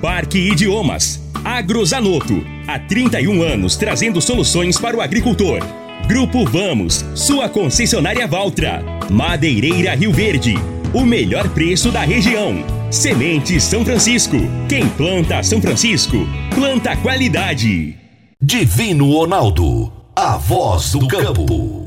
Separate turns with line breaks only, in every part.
Parque Idiomas. Agrozanoto. Há 31 anos trazendo soluções para o agricultor. Grupo Vamos, sua concessionária Valtra. Madeireira Rio Verde. O melhor preço da região. Semente São Francisco. Quem planta São Francisco, planta qualidade.
Divino Ronaldo. A voz do campo.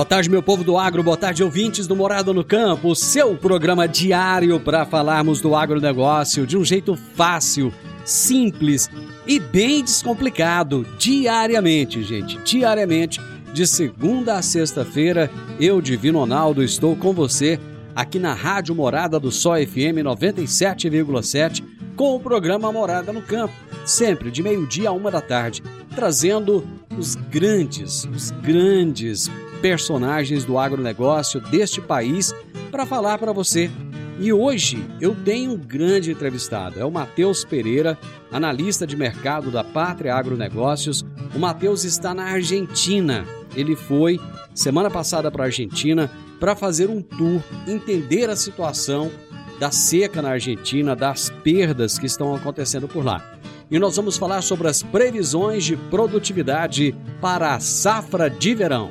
Boa tarde, meu povo do agro, boa tarde, ouvintes do Morado no Campo, seu programa diário para falarmos do agronegócio de um jeito fácil, simples e bem descomplicado, diariamente, gente, diariamente, de segunda a sexta-feira, eu, Divino Ronaldo, estou com você aqui na Rádio Morada do Sol FM 97,7 com o programa Morada no Campo, sempre de meio-dia a uma da tarde, trazendo os grandes, os grandes personagens do agronegócio deste país para falar para você. E hoje eu tenho um grande entrevistado, é o Matheus Pereira, analista de mercado da Pátria Agronegócios. O Matheus está na Argentina. Ele foi semana passada para a Argentina para fazer um tour, entender a situação da seca na Argentina, das perdas que estão acontecendo por lá. E nós vamos falar sobre as previsões de produtividade para a safra de verão.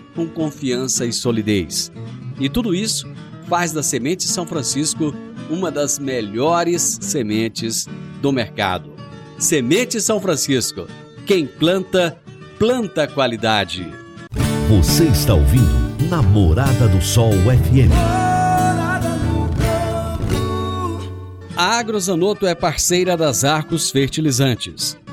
com confiança e solidez. E tudo isso faz da Semente São Francisco uma das melhores sementes do mercado. Semente São Francisco. Quem planta, planta qualidade.
Você está ouvindo Namorada do Sol FM.
A Agrozanoto é parceira das Arcos Fertilizantes,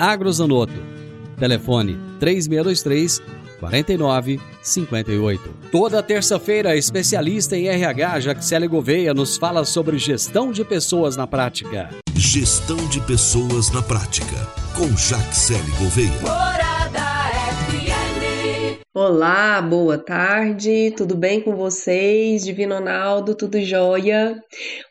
Agrozanoto. Telefone 3623 4958. Toda terça-feira, especialista em RH, Jaxele Gouveia, nos fala sobre gestão de pessoas na prática.
Gestão de pessoas na prática. Com Jaxele Gouveia.
Olá, boa tarde, tudo bem com vocês? Divino Ronaldo, tudo jóia?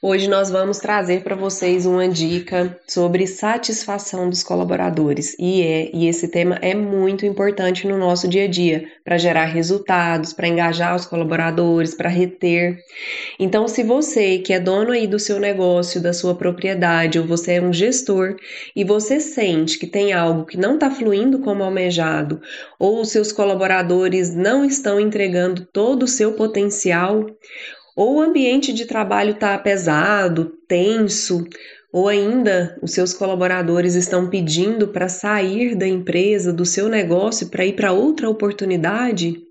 Hoje nós vamos trazer para vocês uma dica sobre satisfação dos colaboradores e é e esse tema é muito importante no nosso dia a dia para gerar resultados, para engajar os colaboradores, para reter. Então, se você que é dono aí do seu negócio, da sua propriedade, ou você é um gestor e você sente que tem algo que não está fluindo como almejado, ou os seus colaboradores não estão entregando todo o seu potencial, ou o ambiente de trabalho está pesado, tenso, ou ainda os seus colaboradores estão pedindo para sair da empresa, do seu negócio, para ir para outra oportunidade,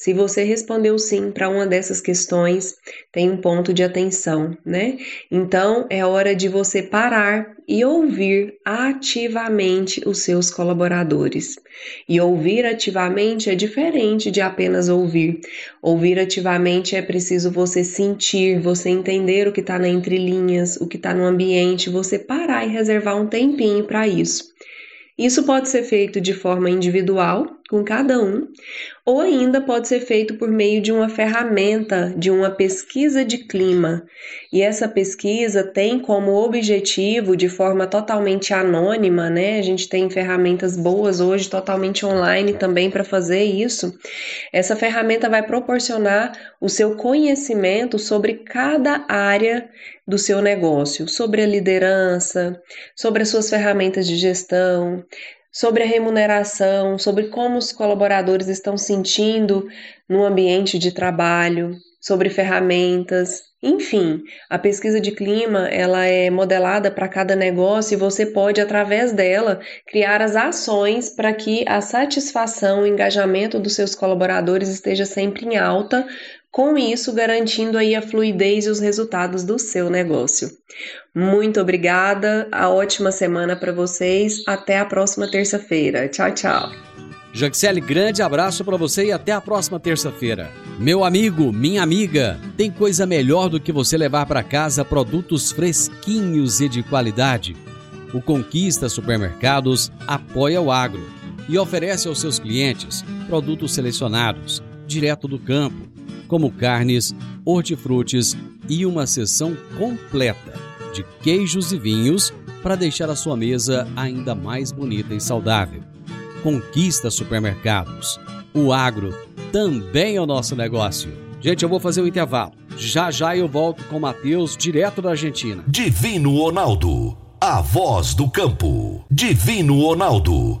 Se você respondeu sim para uma dessas questões, tem um ponto de atenção, né? Então é hora de você parar e ouvir ativamente os seus colaboradores. E ouvir ativamente é diferente de apenas ouvir. Ouvir ativamente é preciso você sentir, você entender o que está na entrelinhas, o que está no ambiente, você parar e reservar um tempinho para isso. Isso pode ser feito de forma individual, com cada um, ou ainda pode ser feito por meio de uma ferramenta, de uma pesquisa de clima. E essa pesquisa tem como objetivo, de forma totalmente anônima, né? A gente tem ferramentas boas hoje, totalmente online também para fazer isso. Essa ferramenta vai proporcionar o seu conhecimento sobre cada área do seu negócio, sobre a liderança, sobre as suas ferramentas de gestão, sobre a remuneração, sobre como os colaboradores estão sentindo no ambiente de trabalho, sobre ferramentas, enfim, a pesquisa de clima ela é modelada para cada negócio e você pode através dela criar as ações para que a satisfação, o engajamento dos seus colaboradores esteja sempre em alta, com isso garantindo aí a fluidez e os resultados do seu negócio. Muito obrigada, a ótima semana para vocês, até a próxima terça-feira. Tchau, tchau.
Jaxele, grande abraço para você e até a próxima terça-feira. Meu amigo, minha amiga, tem coisa melhor do que você levar para casa produtos fresquinhos e de qualidade. O Conquista Supermercados apoia o agro e oferece aos seus clientes produtos selecionados, direto do campo como carnes, hortifrutis e uma seção completa de queijos e vinhos para deixar a sua mesa ainda mais bonita e saudável. Conquista supermercados. O agro também é o nosso negócio. Gente, eu vou fazer um intervalo. Já já eu volto com o Matheus, direto da Argentina.
Divino Ronaldo, a voz do campo. Divino Ronaldo,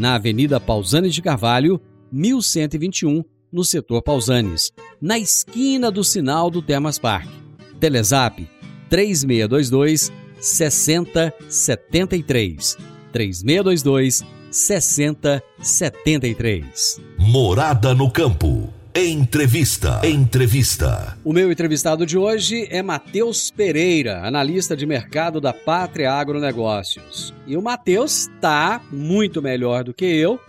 na Avenida Pausanes de Carvalho, 1121, no setor Pausanes, na esquina do sinal do Termas Park. Telezap 3622 6073. 3622 6073.
Morada no campo. Entrevista. Entrevista.
O meu entrevistado de hoje é Matheus Pereira, analista de mercado da Pátria Agronegócios. E o Matheus está muito melhor do que eu,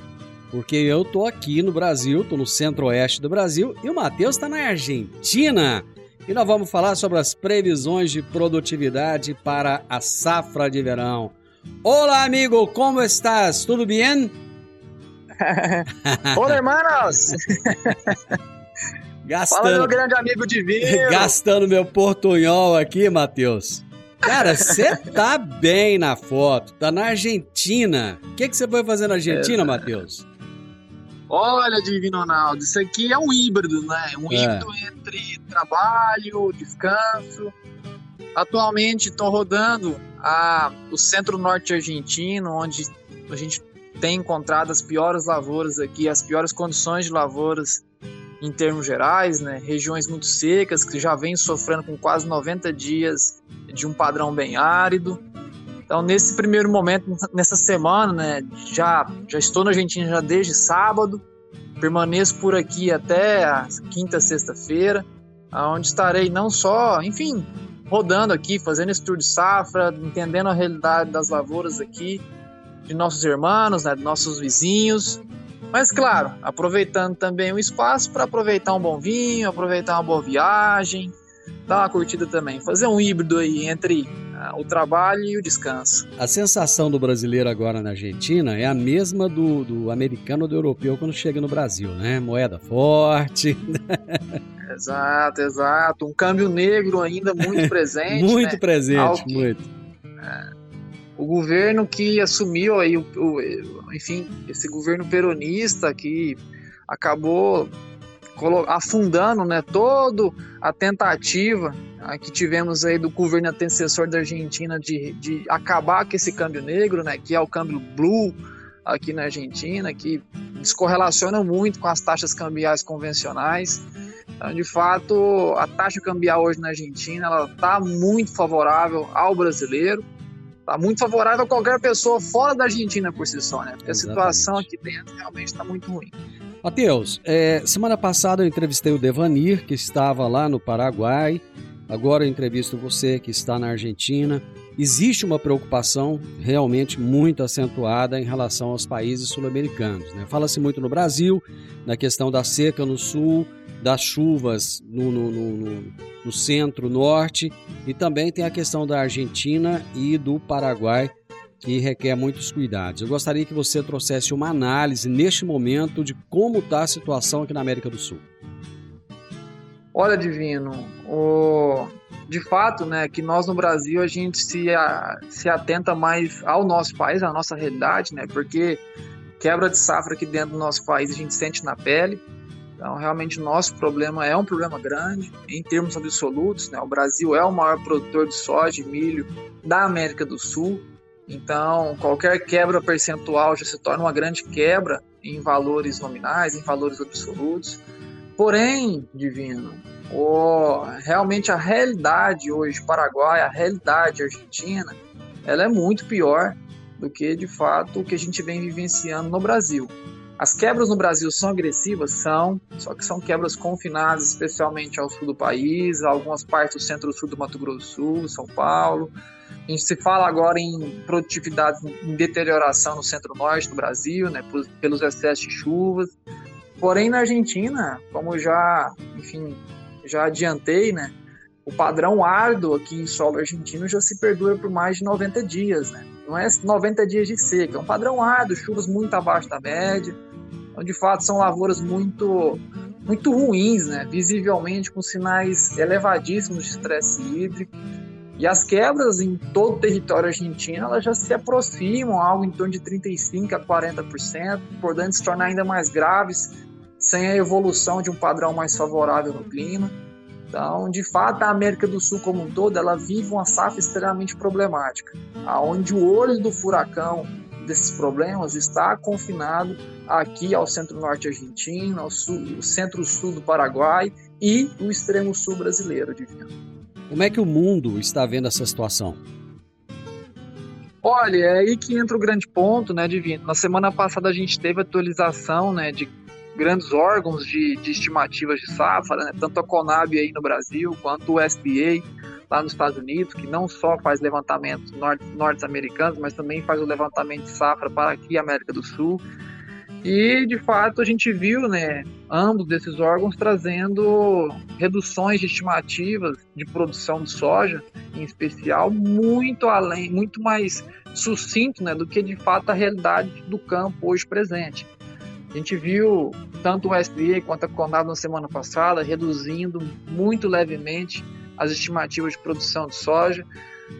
porque eu tô aqui no Brasil, tô no centro-oeste do Brasil, e o Matheus está na Argentina. E nós vamos falar sobre as previsões de produtividade para a safra de verão. Olá, amigo, como estás? Tudo bem?
Olá, hermanos!
Gastando,
Fala, meu grande amigo divino!
gastando meu portunhol aqui, Matheus. Cara, você tá bem na foto, tá na Argentina. O que, você foi fazer na Argentina, Matheus?
Olha, Divino Ronaldo, isso aqui é um híbrido, né? Um
É.
híbrido entre trabalho, descanso. Atualmente estou rodando a, o centro-norte argentino, onde a gente tem encontrado as piores lavouras aqui, as piores condições de lavouras em termos gerais, né? Regiões muito secas que já vêm sofrendo com quase 90 dias de um padrão bem árido. Então, nesse primeiro momento, nessa semana, né, já, já estou na Argentina já desde sábado, permaneço por aqui até a quinta, sexta-feira, onde estarei não só, enfim, rodando aqui, fazendo esse tour de safra, entendendo a realidade das lavouras aqui, de nossos irmãos, né, de nossos vizinhos, mas claro, aproveitando também o espaço para aproveitar um bom vinho, aproveitar uma boa viagem, dar uma curtida também, fazer um híbrido aí entre ah, o trabalho e o descanso.
A sensação do brasileiro agora na Argentina é a mesma do, do americano ou do europeu quando chega no Brasil, né? Moeda forte,
Exato, exato. Um câmbio negro ainda muito presente.
muito
né?
presente,
Algo que-
muito.
O governo que assumiu aí, o, o- enfim, esse governo peronista que acabou afundando né, toda a tentativa ah, que tivemos aí do governo antecessor da Argentina de, de acabar com esse câmbio negro, né, que é o câmbio blue aqui na Argentina, que descorrelaciona muito com as taxas cambiais convencionais. Então, de fato, a taxa cambial hoje na Argentina ela está muito favorável ao brasileiro, está muito favorável a qualquer pessoa fora da Argentina por si só, né? Porque a situação aqui dentro realmente está muito ruim.
Matheus, é, semana passada eu entrevistei o Devanir, que estava lá no Paraguai. Agora eu entrevisto você, que está na Argentina. Existe uma preocupação realmente muito acentuada em relação aos países sul-americanos. Né? Fala-se muito no Brasil, na questão da seca no sul, das chuvas no, no, no, no, no centro-norte, e também tem a questão da Argentina e do Paraguai, que requer muitos cuidados. Eu gostaria que você trouxesse uma análise neste momento de como está a situação aqui na América do Sul.
Olha, Divino, o... de fato, né, que nós no Brasil a gente se, a... se atenta mais ao nosso país, à nossa realidade, né, porque quebra de safra aqui dentro do nosso país a gente sente na pele. Então, realmente, o nosso problema é um problema grande em termos absolutos. Né? O Brasil é o maior produtor de soja e milho da América do Sul. Então, qualquer quebra percentual já se torna uma grande quebra em valores nominais, em valores absolutos. Porém, Divino, o, realmente a realidade hoje Paraguai, a realidade argentina, ela é muito pior do que, de fato, o que a gente vem vivenciando no Brasil. As quebras no Brasil são agressivas? São, só que são quebras confinadas especialmente ao sul do país, algumas partes do centro-sul do Mato Grosso do Sul, São Paulo. A gente se fala agora em produtividade em deterioração no centro-norte do Brasil, né, pelos excessos de chuvas. Porém, na Argentina, como já, enfim, já adiantei, né, o padrão árduo aqui em solo argentino já se perdura por mais de 90 dias, né? Não é 90 dias de seca, é um padrão árduo, chuvas muito abaixo da média. Então, de fato, são lavouras muito muito ruins, né? Visivelmente com sinais elevadíssimos de estresse hídrico. E as quebras em todo o território argentino elas já se aproximam algo em torno de 35 a 40%, podendo se tornar ainda mais graves sem a evolução de um padrão mais favorável no clima. Então, de fato, a América do Sul como um todo, ela vive uma safra extremamente problemática, aonde o olho do furacão desses problemas está confinado aqui ao centro-norte argentino, ao, sul, ao centro-sul do Paraguai e o extremo sul brasileiro, divino.
Como é que o mundo está vendo essa situação?
Olha, é aí que entra o grande ponto, né, Divino? Na semana passada a gente teve atualização, né, de grandes órgãos de, de estimativas de safra, né, tanto a Conab aí no Brasil, quanto o SDA lá nos Estados Unidos, que não só faz levantamentos norte-americanos, mas também faz o levantamento de safra para aqui, América do Sul. E, de fato, a gente viu, né, ambos desses órgãos trazendo reduções de estimativas de produção de soja, em especial, muito além, muito mais sucinto, né, do que de fato a realidade do campo hoje presente. A gente viu tanto o SDA quanto a Conab na semana passada reduzindo muito levemente as estimativas de produção de soja.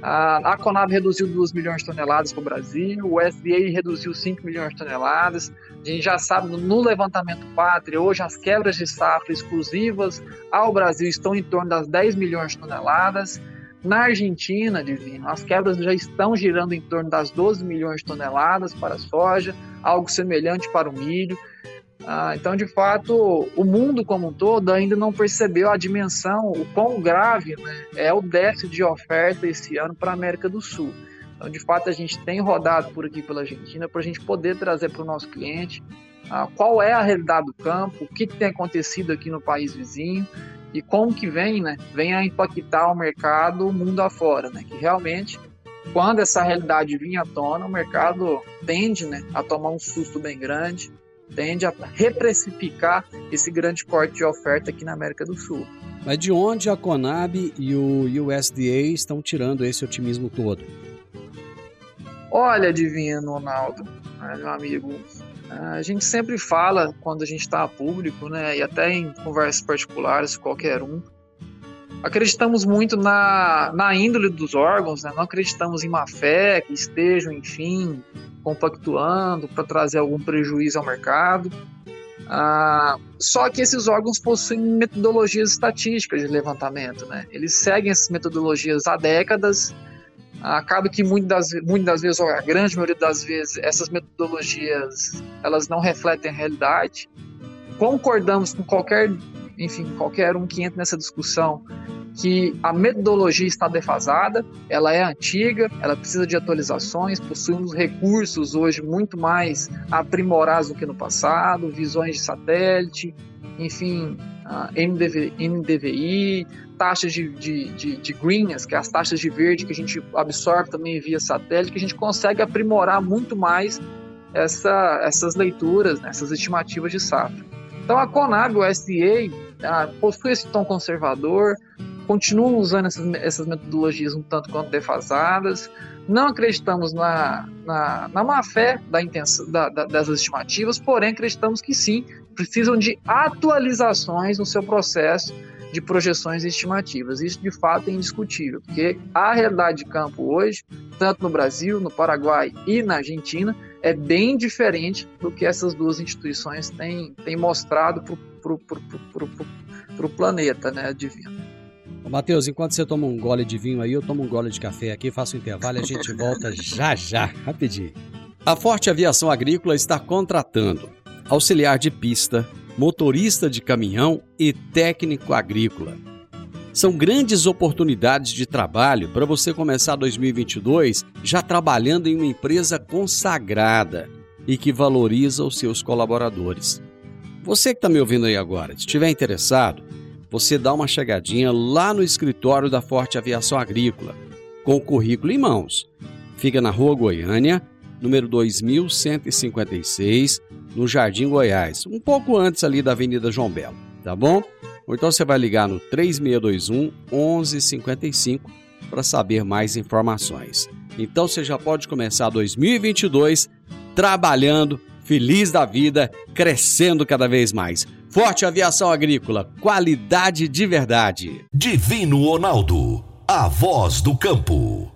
A Conab reduziu 2 milhões de toneladas para o Brasil, o SDA reduziu 5 milhões de toneladas. A gente já sabe, no levantamento pátria, hoje as quebras de safra exclusivas ao Brasil estão em torno das 10 milhões de toneladas. Na Argentina, Divino, as quebras já estão girando em torno das 12 milhões de toneladas para a soja, algo semelhante para o milho. Ah, então, de fato, o mundo como um todo ainda não percebeu a dimensão, o quão grave né, é o déficit de oferta esse ano para a América do Sul. Então, de fato, a gente tem rodado por aqui pela Argentina para a gente poder trazer para o nosso cliente ah, qual é a realidade do campo, o que, que tem acontecido aqui no país vizinho e como que vem, né, vem a impactar o mercado mundo afora, né, que realmente quando essa realidade vinha à tona, o mercado tende né, a tomar um susto bem grande, tende a reprecificar esse grande corte de oferta aqui na América do Sul.
Mas de onde a Conab e o USDA estão tirando esse otimismo todo?
Olha, Divino Ronaldo, né, meu amigo, a gente sempre fala quando a gente está a público, né, e até em conversas particulares, qualquer um, acreditamos muito na, na índole dos órgãos, né? não acreditamos em má fé, que estejam, enfim, compactuando para trazer algum prejuízo ao mercado. Ah, só que esses órgãos possuem metodologias estatísticas de levantamento, né? Eles seguem essas metodologias há décadas. Acaba que muitas das, muitas vezes, ou a grande maioria das vezes, essas metodologias elas não refletem a realidade. Concordamos com qualquer, enfim, qualquer um que entre nessa discussão que a metodologia está defasada, ela é antiga, ela precisa de atualizações, possuímos recursos hoje muito mais aprimorados do que no passado, visões de satélite, enfim, NDV, NDVI, taxas de, de, de, de que é as taxas de verde que a gente absorve também via satélite, que a gente consegue aprimorar muito mais essa, essas leituras, né, essas estimativas de safra. Então a Conab, o SDA, ah, possui esse tom conservador, continuam usando essas, essas metodologias um tanto quanto defasadas, não acreditamos na, na, na má fé da intenção, da, da, dessas estimativas, porém acreditamos que sim, precisam de atualizações no seu processo de projeções estimativas. Isso de fato é indiscutível, porque a realidade de campo hoje, tanto no Brasil, no Paraguai e na Argentina, é bem diferente do que essas duas instituições têm, têm mostrado para o planeta né, divino.
Matheus, enquanto você toma um gole de vinho aí, eu tomo um gole de café aqui, faço um intervalo e a gente volta já já, rapidinho. A Forte Aviação Agrícola está contratando auxiliar de pista, motorista de caminhão e técnico agrícola. São grandes oportunidades de trabalho para você começar 2022 já trabalhando em uma empresa consagrada e que valoriza os seus colaboradores. Você que está me ouvindo aí agora, se estiver interessado, você dá uma chegadinha lá no escritório da Forte Aviação Agrícola, com o currículo em mãos. Fica na Rua Goiânia, número 2156, no Jardim Goiás, um pouco antes ali da Avenida João Belo, tá bom? Ou então você vai ligar no 3621 1155 para saber mais informações. Então você já pode começar 2022 trabalhando, feliz da vida, crescendo cada vez mais. Forte Aviação Agrícola, qualidade de verdade.
Divino Ronaldo, a voz do campo.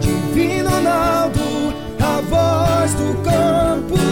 Divino Ronaldo, a voz do campo.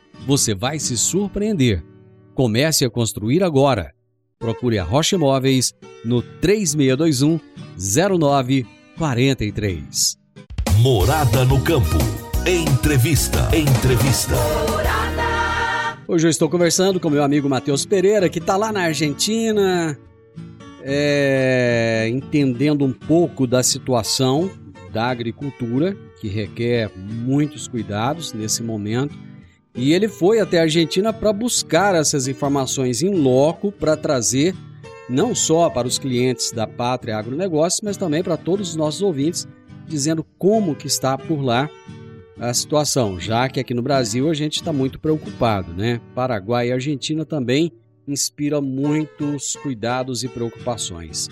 você vai se surpreender. Comece a construir agora. Procure a Rocha Imóveis no 3621 0943.
Morada no campo. Entrevista. Entrevista.
Hoje eu estou conversando com meu amigo Matheus Pereira, que está lá na Argentina, é, entendendo um pouco da situação da agricultura, que requer muitos cuidados nesse momento. E ele foi até a Argentina para buscar essas informações em loco para trazer não só para os clientes da Pátria Agronegócios, mas também para todos os nossos ouvintes, dizendo como que está por lá a situação, já que aqui no Brasil a gente está muito preocupado, né? Paraguai e Argentina também inspira muitos cuidados e preocupações.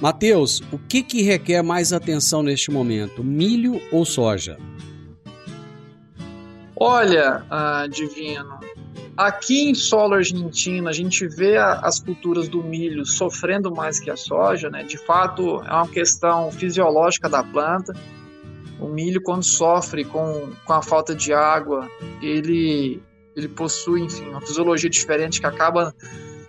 Mateus, o que, que requer mais atenção neste momento, milho ou soja?
Olha, ah, Divino, aqui em solo argentino a gente vê a- as culturas do milho sofrendo mais que a soja, né? De fato, é uma questão fisiológica da planta. O milho, quando sofre com, com a falta de água, ele, ele possui, enfim, uma fisiologia diferente que acaba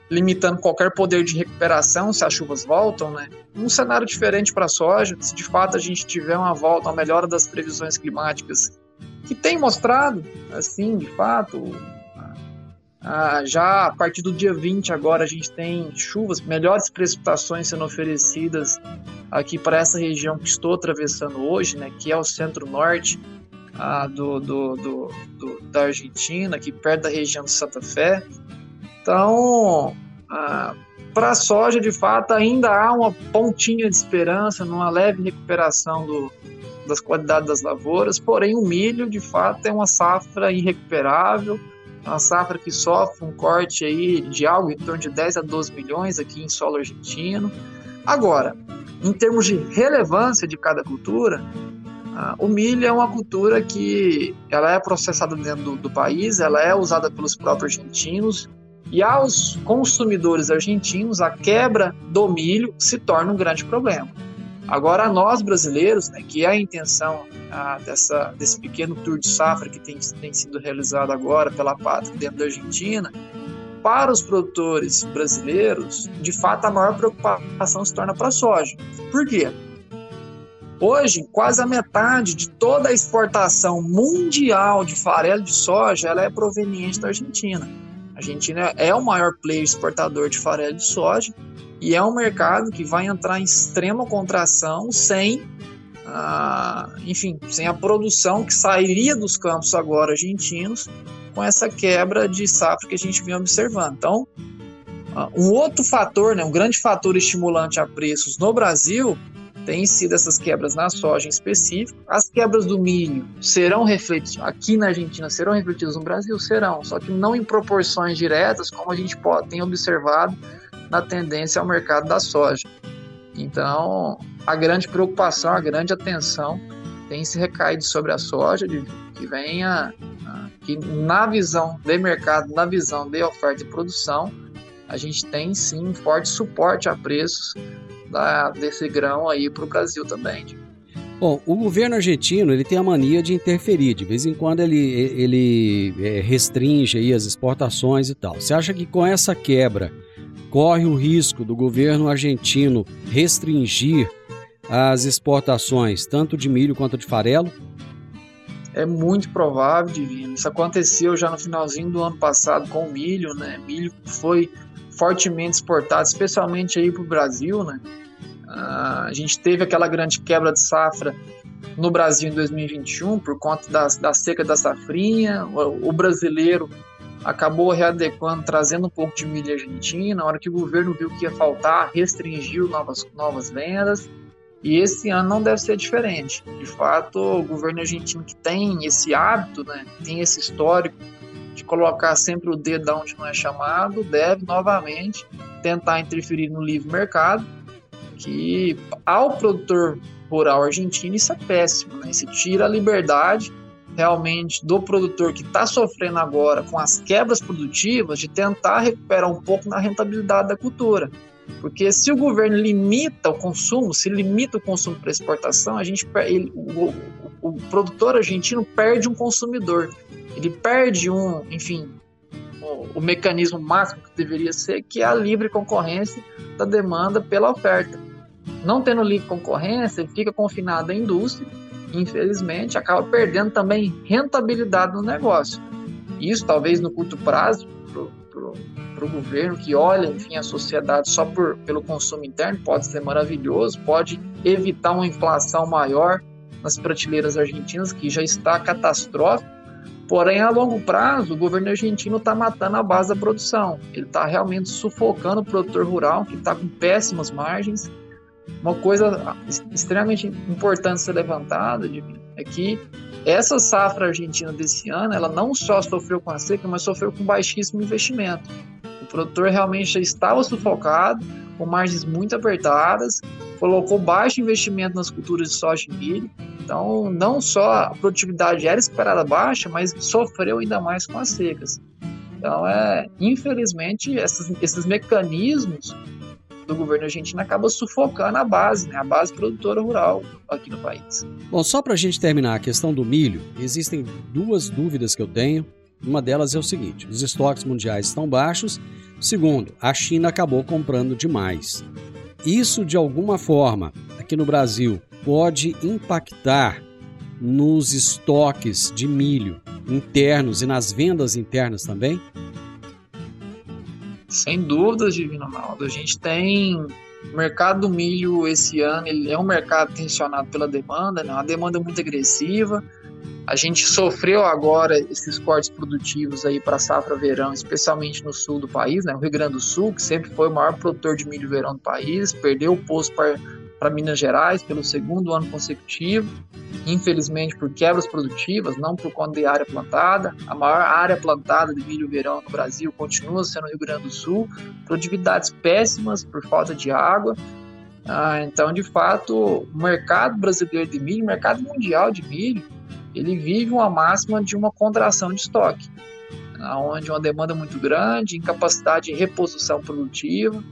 limitando qualquer poder de recuperação se as chuvas voltam, né? Um cenário diferente para a soja, se de fato a gente tiver uma volta, uma melhora das previsões climáticas que tem mostrado, assim, de fato, ah, já a partir do dia 20 agora a gente tem chuvas, melhores precipitações sendo oferecidas aqui para essa região que estou atravessando hoje, né, que é o centro-norte do, do, do, do- da Argentina, aqui perto da região de Santa Fé. Então, para a soja, de fato, ainda há uma pontinha de esperança, numa leve recuperação do, das qualidades das lavouras, porém o milho, de fato, é uma safra irrecuperável, uma safra que sofre um corte aí de algo em torno de 10 a 12 milhões aqui em solo argentino. Agora, em termos de relevância de cada cultura, ah, o milho é uma cultura que ela é processada dentro do, do país, ela é usada pelos próprios argentinos e aos consumidores argentinos a quebra do milho se torna um grande problema. Agora, nós brasileiros, né, que é a intenção ah, dessa, desse pequeno tour de safra que tem, tem sido realizado agora pela Pátria dentro da Argentina, para os produtores brasileiros, de fato, a maior preocupação se torna para a soja. Por quê? Hoje, quase a metade de toda a exportação mundial de farelo de soja ela é proveniente da Argentina. A Argentina é o maior player exportador de farelo de soja e é um mercado que vai entrar em extrema contração sem, enfim, sem a produção que sairia dos campos agora argentinos com essa quebra de safra que a gente vem observando. Então, um outro fator, né, um grande fator estimulante a preços no Brasil tem sido essas quebras na soja em específico. As quebras do milho serão refletidas aqui na Argentina, serão refletidas no Brasil? Serão, só que não em proporções diretas, como a gente pode, tem observado na tendência ao mercado da soja. Então, a grande preocupação, a grande atenção tem se recaído sobre a soja, de, que venha, que na visão de mercado, na visão de oferta e produção, a gente tem sim um forte suporte a preços da, desse grão aí para o Brasil também.
Bom, o governo argentino ele tem a mania de interferir. De vez em quando ele, ele é, restringe aí as exportações e tal. Você acha que com essa quebra corre o risco do governo argentino restringir as exportações, tanto de milho quanto de farelo?
É muito provável, Divino. Isso aconteceu já no finalzinho do ano passado com o milho, né? Milho foi fortemente exportado, especialmente aí para o Brasil, né? Ah, a gente teve aquela grande quebra de safra no Brasil em 2021 por conta da, seca da safrinha. O, o, brasileiro acabou readequando, trazendo um pouco de milho argentina. Na hora que o governo viu que ia faltar, restringiu novas, novas vendas. E esse ano não deve ser diferente. De fato, o governo argentino que tem esse hábito, né, tem esse histórico de colocar sempre o dedo onde não é chamado, deve novamente tentar interferir no livre mercado que ao produtor rural argentino isso é péssimo, né? Isso tira a liberdade realmente do produtor que está sofrendo agora com as quebras produtivas de tentar recuperar um pouco na rentabilidade da cultura. Porque se o governo limita o consumo, se limita o consumo para exportação, a gente ele, o, o, o, produtor argentino perde um consumidor. Ele perde um, enfim, o, o mecanismo máximo que deveria ser, que é a livre concorrência da demanda pela oferta. Não tendo livre concorrência, ele fica confinado à indústria infelizmente, acaba perdendo também rentabilidade no negócio. Isso, talvez, no curto prazo, para o governo que olha, enfim, a sociedade só por, pelo consumo interno, pode ser maravilhoso, pode evitar uma inflação maior nas prateleiras argentinas, que já está catastrófica, Porém, a longo prazo, o governo argentino está matando a base da produção. Ele está realmente sufocando o produtor rural, que está com péssimas margens. Uma coisa extremamente importante ser levantada é que essa safra argentina desse ano, ela não só sofreu com a seca, mas sofreu com baixíssimo investimento. O produtor realmente já estava sufocado, com margens muito apertadas, colocou baixo investimento nas culturas de soja e milho. Então, não só a produtividade era esperada baixa, mas sofreu ainda mais com as secas. Então, é, infelizmente, esses, esses mecanismos do governo argentino acabam sufocando a base, né, a base produtora rural aqui no país.
Bom, só para a gente terminar a questão do milho, existem duas dúvidas que eu tenho. Uma delas é o seguinte: os estoques mundiais estão baixos. Segundo, a China acabou comprando demais. Isso, de alguma forma, aqui no Brasil, pode impactar nos estoques de milho internos e nas vendas internas também?
Sem dúvidas, Divino Ronaldo. A gente tem o mercado do milho esse ano, ele é um mercado tensionado pela demanda, né? uma demanda muito agressiva. A gente sofreu agora esses cortes produtivos aí para safra verão, especialmente no sul do país, né? O Rio Grande do Sul, que sempre foi o maior produtor de milho verão do país, perdeu o posto para para Minas Gerais pelo segundo ano consecutivo, infelizmente por quebras produtivas, não por conta de área plantada. A maior área plantada de milho verão no Brasil continua sendo o Rio Grande do Sul, produtividades péssimas por falta de água. Ah, então, de fato, o mercado brasileiro de milho, o mercado mundial de milho, ele vive uma máxima de uma contração de estoque, onde uma demanda muito grande, incapacidade de reposição produtiva,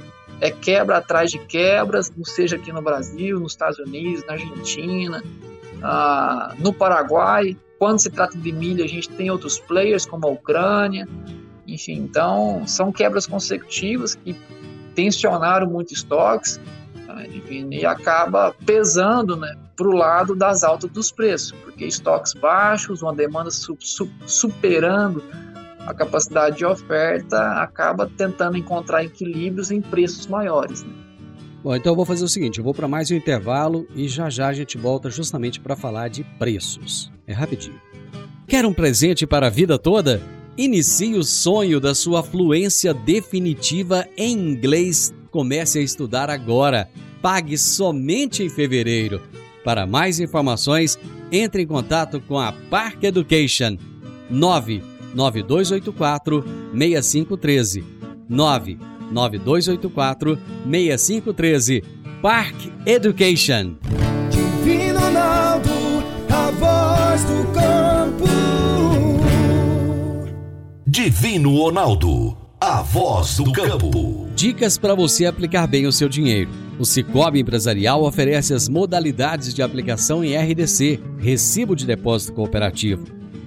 é quebra atrás de quebras, não seja aqui no Brasil, nos Estados Unidos, na Argentina, ah, no Paraguai. Quando se trata de milho, a gente tem outros players como a Ucrânia. Enfim, então são quebras consecutivas que tensionaram muito estoques né, e acaba pesando né, para o lado das altas dos preços, porque estoques baixos, uma demanda su su superando a capacidade de oferta acaba tentando encontrar equilíbrios em preços maiores. Né?
Bom, então eu vou fazer o seguinte, eu vou para mais um intervalo e já já a gente volta justamente para falar de preços. É rapidinho. Quer um presente para a vida toda? Inicie o sonho da sua fluência definitiva em inglês. Comece a estudar agora. Pague somente em fevereiro. Para mais informações, entre em contato com a Park Education 9 9284 6513. 99284 6513. Park Education.
Divino Ronaldo, a voz do campo.
Divino Ronaldo, a voz do campo.
Dicas para você aplicar bem o seu dinheiro. O Cicobi Empresarial oferece as modalidades de aplicação em RDC, Recibo de Depósito Cooperativo,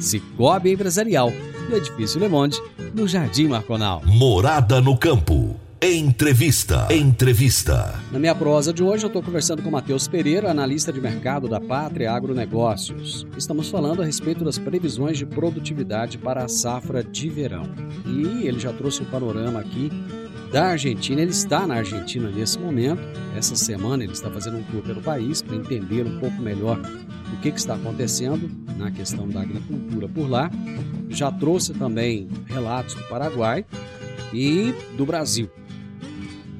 Cicobi Empresarial, no Edifício Le Monde, no Jardim Marconal.
Morada no campo. Entrevista. Entrevista.
Na minha prosa de hoje, eu estou conversando com Matheus Pereira, analista de mercado da Pátria Agronegócios. Estamos falando a respeito das previsões de produtividade para a safra de verão. E ele já trouxe um panorama aqui da Argentina. Ele está na Argentina nesse momento. Essa semana ele está fazendo um tour pelo país para entender um pouco melhor o que, que está acontecendo na questão da agricultura por lá. Já trouxe também relatos do Paraguai e do Brasil.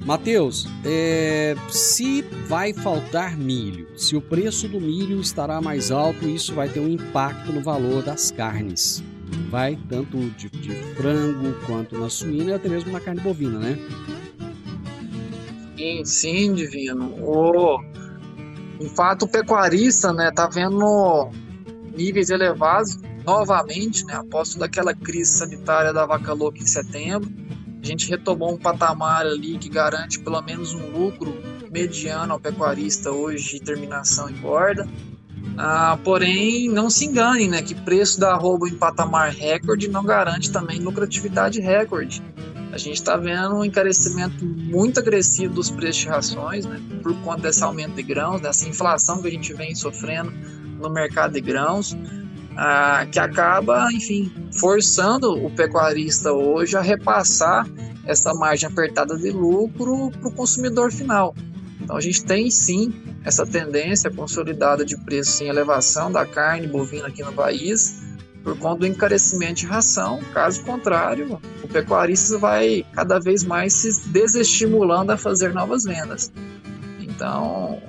Mateus, é, se vai faltar milho, se o preço do milho estará mais alto, isso vai ter um impacto no valor das carnes. Vai tanto de, de frango quanto na suína e até mesmo na carne bovina, né?
Sim, sim, Divino. O, em fato, o pecuarista né, tá vendo níveis elevados novamente, né, após toda aquela crise sanitária da vaca louca em setembro. A gente retomou um patamar ali que garante pelo menos um lucro mediano ao pecuarista hoje de terminação em borda. Ah, porém, não se engane, né, que preço da arroba em patamar recorde não garante também lucratividade recorde. A gente está vendo um encarecimento muito agressivo dos preços de rações, né, por conta desse aumento de grãos, dessa inflação que a gente vem sofrendo no mercado de grãos, ah, que acaba, enfim, forçando o pecuarista hoje a repassar essa margem apertada de lucro para o consumidor final. Então a gente tem sim essa tendência consolidada de preços em elevação da carne bovina aqui no país por conta do encarecimento de ração. Caso contrário, o pecuarista vai cada vez mais se desestimulando a fazer novas vendas. Então,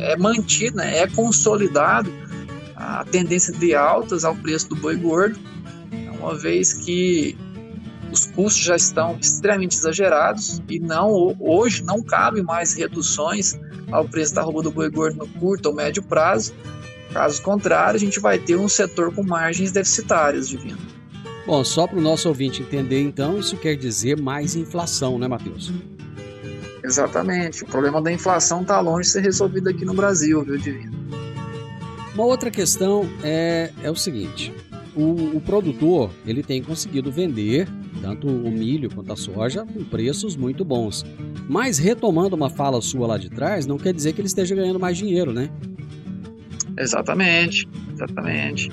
é mantido, né, é consolidado a tendência de altas ao preço do boi gordo, uma vez que os custos já estão extremamente exagerados e não hoje não cabe mais reduções ao preço da roupa do boi gordo no curto ou médio prazo. Caso contrário, a gente vai ter um setor com margens deficitárias, Divino.
Bom, só para o nosso ouvinte entender, então, isso quer dizer mais inflação, né, Matheus?
Exatamente. O problema da inflação está longe de ser resolvido aqui no Brasil, viu, Divino?
Uma outra questão é, é o seguinte: o, o, produtor ele tem conseguido vender tanto o milho quanto a soja com preços muito bons. Mas retomando uma fala sua lá de trás, não quer dizer que ele esteja ganhando mais dinheiro, né?
Exatamente, exatamente.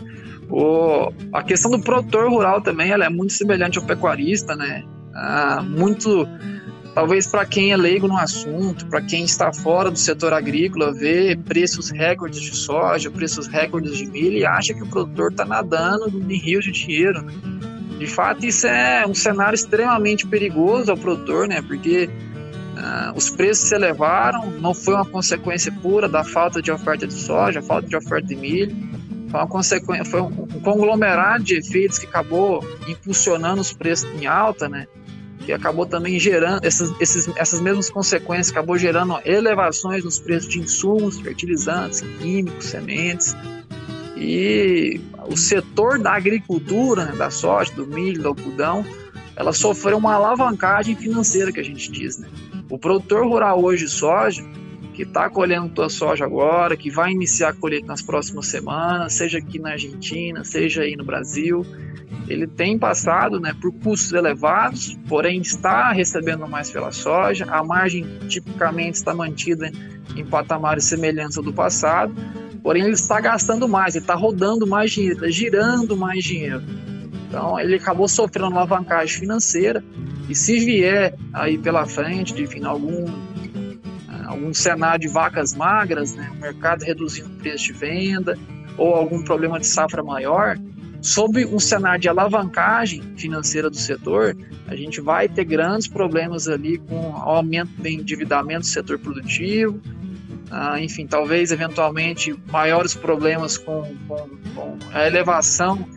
O, a questão do produtor rural também ela é muito semelhante ao pecuarista, né? Ah, muito, talvez para quem é leigo no assunto, para quem está fora do setor agrícola, vê preços recordes de soja, preços recordes de milho e acha que o produtor está nadando em rios de dinheiro. Né? De fato, isso é um cenário extremamente perigoso ao produtor, né? Porque ah, os preços se elevaram, não foi uma consequência pura da falta de oferta de soja, falta de oferta de milho foi uma consequência, foi um, conglomerado de efeitos que acabou impulsionando os preços em alta, né? Que acabou também gerando essas, esses, essas mesmas consequências, acabou gerando elevações nos preços de insumos, fertilizantes, químicos, sementes. E o setor da agricultura, né, da soja, do milho, do algodão, ela sofreu uma alavancagem financeira, que a gente diz, né? O produtor rural hoje de soja, que está colhendo tua soja agora, que vai iniciar a colheita nas próximas semanas, seja aqui na Argentina, seja aí no Brasil. Ele tem passado né, por custos elevados, porém está recebendo mais pela soja. A margem tipicamente está mantida em patamares semelhantes ao do passado, porém ele está gastando mais, ele está rodando mais dinheiro, está girando mais dinheiro. Então ele acabou sofrendo alavancagem financeira e se vier aí pela frente, vir algum algum cenário de vacas magras, né, o mercado reduzindo o preço de venda, ou algum problema de safra maior, sob um cenário de alavancagem financeira do setor, a gente vai ter grandes problemas ali com aumento do endividamento do setor produtivo, ah, enfim, talvez eventualmente maiores problemas com, com, com, a elevação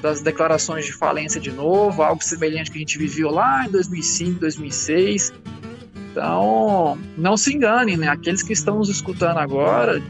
das declarações de falência de novo, algo semelhante que a gente viveu lá em 2005, 2006, então, não se enganem, né? Aqueles que estão nos escutando agora,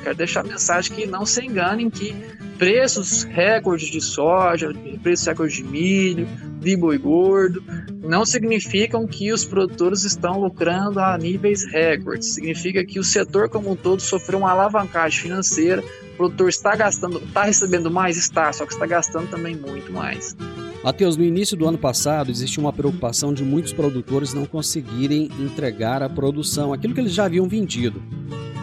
quero deixar a mensagem que não se enganem que preços recordes de soja, preços recordes de milho, de boi gordo, não significam que os produtores estão lucrando a níveis recordes. Significa que o setor como um todo sofreu uma alavancagem financeira. O produtor está gastando, está recebendo mais, está, só que está gastando também muito mais.
Matheus, no início do ano passado existiu uma preocupação de muitos produtores não conseguirem entregar a produção, aquilo que eles já haviam vendido.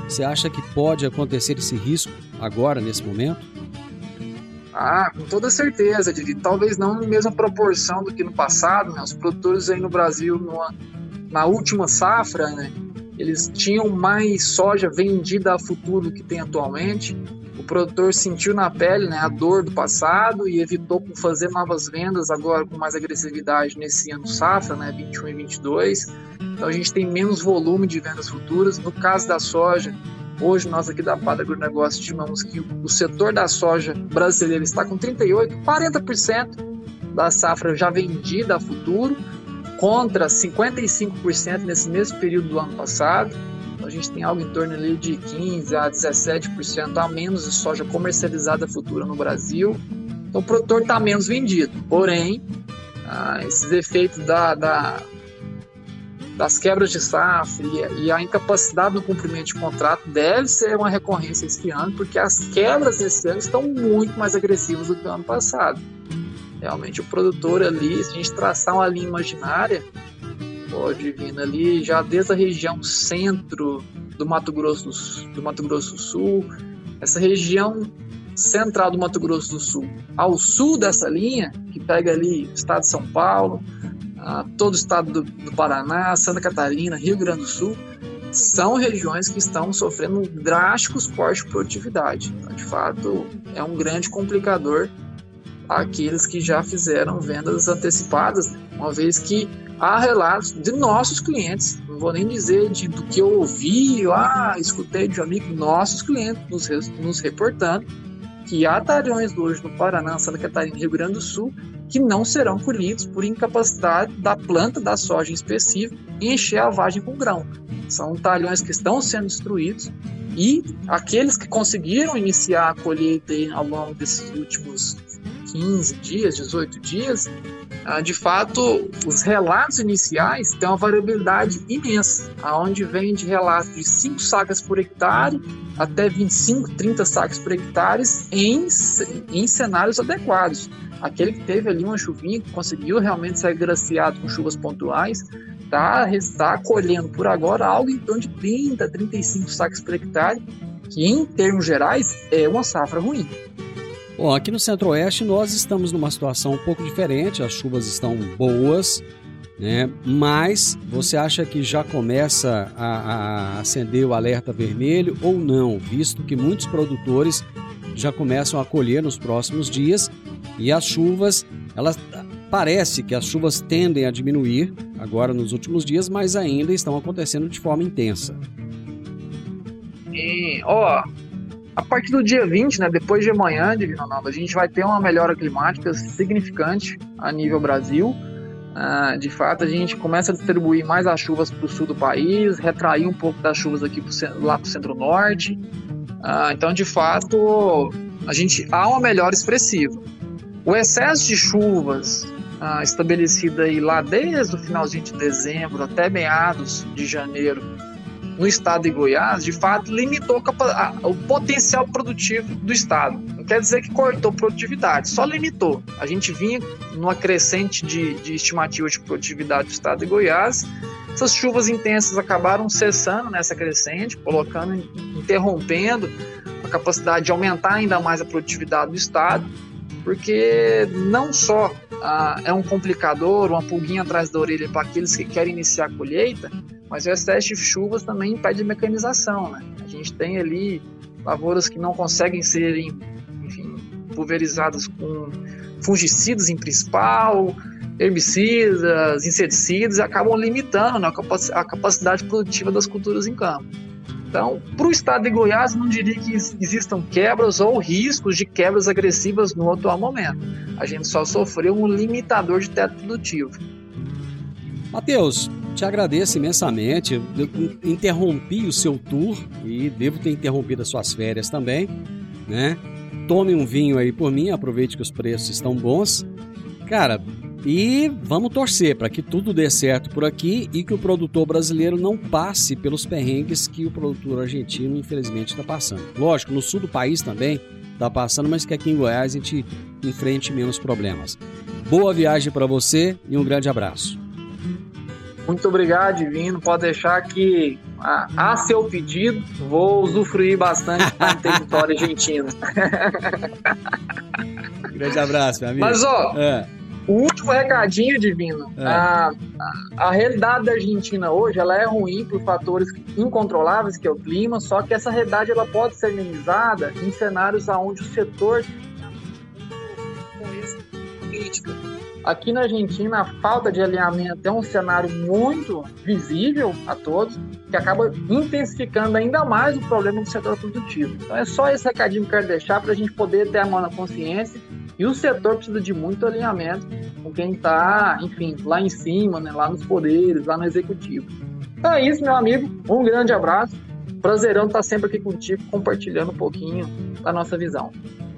Você acha que pode acontecer esse risco agora, nesse momento?
Ah, com toda certeza, Didi. Talvez não na mesma proporção do que no passado, né? Os produtores aí no Brasil, numa, na última safra, né? Eles tinham mais soja vendida a futuro do que tem atualmente o produtor sentiu na pele né, a dor do passado e evitou fazer novas vendas agora com mais agressividade nesse ano safra, né, 21 e 22. Então a gente tem menos volume de vendas futuras. No caso da soja, hoje nós aqui da Pada Agronegócio estimamos que o setor da soja brasileira está com 38, 40% da safra já vendida a futuro, contra 55% nesse mesmo período do ano passado a gente tem algo em torno ali de 15 a 17% a menos de soja comercializada futura no Brasil. Então o produtor está menos vendido. Porém, ah, esses efeitos da, da, das quebras de safra e, a incapacidade no cumprimento de contrato deve ser uma recorrência esse ano, porque as quebras desse ano estão muito mais agressivas do que o ano passado. Realmente o produtor ali, se a gente traçar uma linha imaginária, pode vir ali já desde a região centro do Mato Grosso do, do Mato Grosso do Sul, essa região central do Mato Grosso do Sul, ao sul dessa linha, que pega ali o estado de São Paulo, uh, todo o estado do, do, Paraná, Santa Catarina, Rio Grande do Sul, são regiões que estão sofrendo drásticos cortes de produtividade. Então, de fato, é um grande complicador aqueles que já fizeram vendas antecipadas, uma vez que há relatos de nossos clientes, não vou nem dizer de, do que eu ouvi, ah, escutei de um amigo, nossos clientes nos, nos reportando que há talhões hoje no Paraná, Santa Catarina e Rio Grande do Sul que não serão colhidos por incapacidade da planta da soja em específico em encher a vagem com grão. São talhões que estão sendo destruídos e aqueles que conseguiram iniciar a colheita ao longo desses últimos 15 dias, 18 dias, ah, de fato, os relatos iniciais têm uma variabilidade imensa, aonde vem de relatos de 5 sacas por hectare até 25, 30 sacas por hectare em, em cenários adequados. Aquele que teve ali uma chuvinha, que conseguiu realmente ser agraciado com chuvas pontuais, está tá colhendo por agora algo em torno de 30, 35 sacas por hectare, que em termos gerais é uma safra ruim.
Bom, aqui no Centro-Oeste nós estamos numa situação um pouco diferente, as chuvas estão boas, né? Mas você acha que já começa a, a acender o alerta vermelho ou não, visto que muitos produtores já começam a colher nos próximos dias e as chuvas, elas parece que as chuvas tendem a diminuir agora nos últimos dias, mas ainda estão acontecendo de forma intensa.
Ó, a partir do dia 20, né, depois de amanhã, Divino Ronaldo, a gente vai ter uma melhora climática significante a nível Brasil. Ah, de fato, a gente começa a distribuir mais as chuvas para o sul do país, retrair um pouco das chuvas aqui pro, lá para o centro-norte. Ah, então, de fato, a gente há uma melhora expressiva. O excesso de chuvas ah, estabelecido aí lá desde o finalzinho de dezembro até meados de janeiro no estado de Goiás, de fato, limitou o potencial produtivo do estado. Não quer dizer que cortou produtividade, só limitou. A gente vinha numa crescente de, de estimativa de produtividade do estado de Goiás. Essas chuvas intensas acabaram cessando nessa crescente, colocando, interrompendo a capacidade de aumentar ainda mais a produtividade do estado, porque não só ah, é um complicador, uma pulguinha atrás da orelha para aqueles que querem iniciar a colheita, mas o excesso de chuvas também impede a mecanização, né? A gente tem ali lavouras que não conseguem ser, enfim, pulverizadas com fungicidas em principal, herbicidas, inseticidas, e acabam limitando né, a capacidade produtiva das culturas em campo. Então, para o estado de Goiás, não diria que ex- existam quebras ou riscos de quebras agressivas no atual momento. A gente só sofreu um limitador de teto produtivo.
Matheus, te agradeço imensamente. Eu interrompi o seu tour e devo ter interrompido as suas férias também, né? Tome um vinho aí por mim, aproveite que os preços estão bons. Cara, e vamos torcer para que tudo dê certo por aqui e que o produtor brasileiro não passe pelos perrengues que o produtor argentino, infelizmente, está passando. Lógico, no sul do país também está passando, mas que aqui em Goiás a gente enfrente menos problemas. Boa viagem para você e um grande abraço.
Muito obrigado, Divino. Pode deixar que, a, a seu pedido, vou usufruir bastante do território argentino.
Grande abraço, meu amigo.
Mas, ó,
É,
o último recadinho, Divino.
É.
A, a, a realidade da Argentina hoje, ela é ruim por fatores incontroláveis, que é o clima, só que essa realidade ela pode ser amenizada em cenários onde o setor política. Aqui na Argentina, a falta de alinhamento é um cenário muito visível a todos, que acaba intensificando ainda mais o problema do setor produtivo. Então é só esse recadinho que eu quero deixar para a gente poder ter a mão na consciência. E o setor precisa de muito alinhamento com quem está, enfim, lá em cima, né, lá nos poderes, lá no executivo. Então é isso, meu amigo. Um grande abraço. Prazerão estar sempre aqui contigo, compartilhando um pouquinho da nossa visão.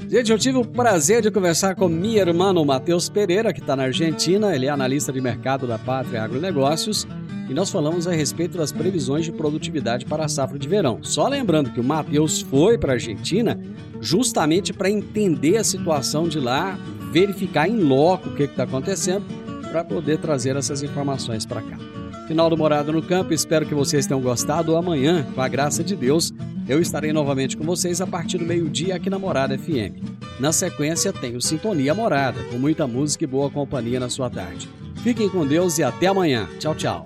Gente, eu tive o prazer de conversar com minha irmã, o Matheus Pereira, que está na Argentina. Ele é analista de mercado da Pátria Agronegócios. E nós falamos a respeito das previsões de produtividade para a safra de verão. Só lembrando que o Matheus foi para a Argentina justamente para entender a situação de lá, verificar em loco o que está acontecendo, para poder trazer essas informações para cá. Final do Morada no Campo, espero que vocês tenham gostado. Amanhã, com a graça de Deus, eu estarei novamente com vocês a partir do meio-dia aqui na Morada FM. Na sequência, tem o Sintonia Morada, com muita música e boa companhia na sua tarde. Fiquem com Deus e até amanhã. Tchau, tchau.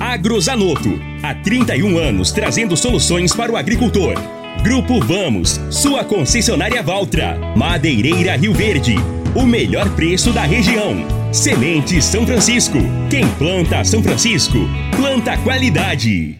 Agrozanoto, há 31 anos trazendo soluções para o agricultor. Grupo Vamos, sua concessionária Valtra. Madeireira Rio Verde, o melhor preço da região. Semente São Francisco. Quem planta São Francisco, planta qualidade.